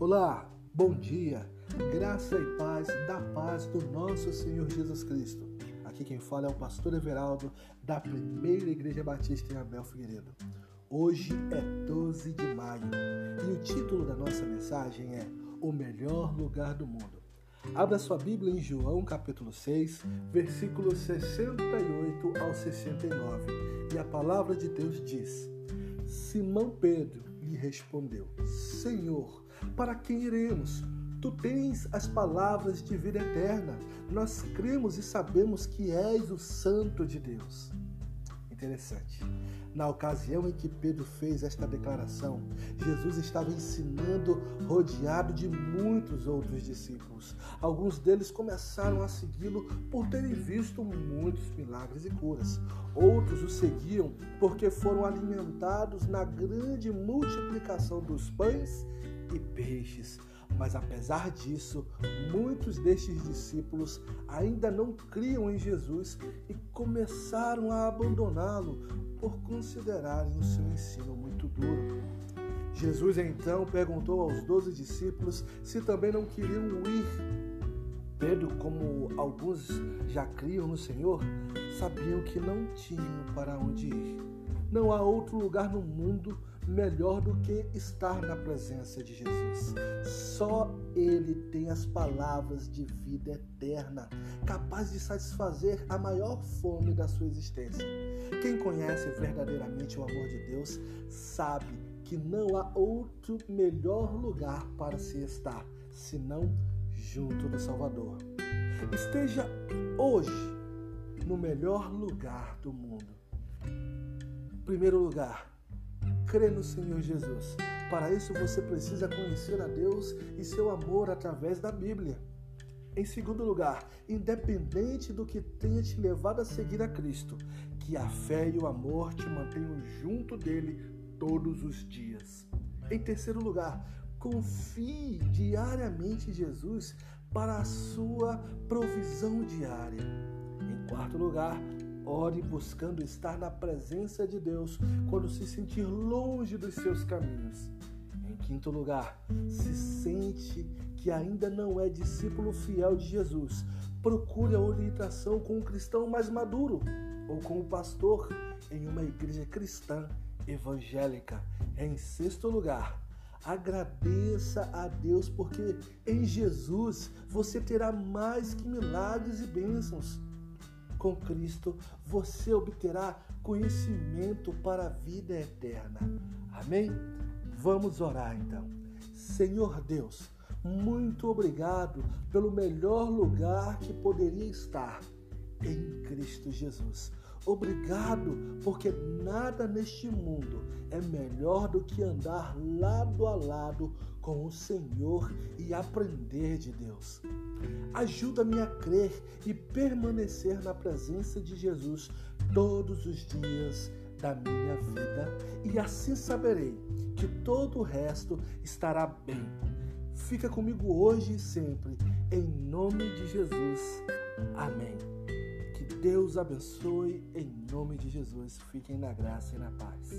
Olá, bom dia, graça e paz da paz do nosso Senhor Jesus Cristo. Aqui quem fala é o pastor Everaldo da Primeira Igreja Batista em Abel Figueiredo. Hoje é 12 de maio e o título da nossa mensagem é O Melhor Lugar do Mundo. Abra sua Bíblia em João capítulo 6, versículos 68 ao 69. E a palavra de Deus diz: Simão Pedro lhe respondeu: Senhor, para quem iremos? Tu tens as palavras de vida eterna. Nós cremos e sabemos que és o Santo de Deus. Interessante. Na ocasião em que Pedro fez esta declaração, Jesus estava ensinando rodeado de muitos outros discípulos. Alguns deles começaram a segui-lo por terem visto muitos milagres e curas. Outros o seguiam porque foram alimentados na grande multiplicação dos pães e peixes. Mas apesar disso, muitos destes discípulos ainda não criam em Jesus e começaram a abandoná-lo por considerarem o seu ensino muito duro. Jesus então perguntou aos doze discípulos se também não queriam ir. Pedro, como alguns já criam no Senhor, sabiam que não tinham para onde ir. Não há outro lugar no mundo melhor do que estar na presença de Jesus. Só Ele tem as palavras de vida eterna, capaz de satisfazer a maior fome da sua existência. Quem conhece verdadeiramente o amor de Deus sabe que não há outro melhor lugar para se estar senão junto do Salvador. Esteja hoje no melhor lugar do mundo. Primeiro lugar, crê no Senhor Jesus. Para isso você precisa conhecer a Deus e seu amor através da Bíblia. Em segundo lugar, independente do que tenha te levado a seguir a Cristo, que a fé e o amor te mantenham junto dele todos os dias. Em terceiro lugar, confie diariamente em Jesus para a sua provisão diária. Em quarto lugar, Ore buscando estar na presença de Deus quando se sentir longe dos seus caminhos. Em quinto lugar, se sente que ainda não é discípulo fiel de Jesus, procure a orientação com um cristão mais maduro ou com um pastor em uma igreja cristã evangélica. Em sexto lugar, agradeça a Deus porque em Jesus você terá mais que milagres e bênçãos com Cristo, você obterá conhecimento para a vida eterna. Amém? Vamos orar então. Senhor Deus, muito obrigado pelo melhor lugar que poderia estar em Cristo Jesus. Obrigado, porque nada neste mundo é melhor do que andar lado a lado com o Senhor e aprender de Deus. Ajuda-me a crer e permanecer na presença de Jesus todos os dias da minha vida, e assim saberei que todo o resto estará bem. Fica comigo hoje e sempre, em nome de Jesus. Amém. Deus abençoe em nome de Jesus. Fiquem na graça e na paz.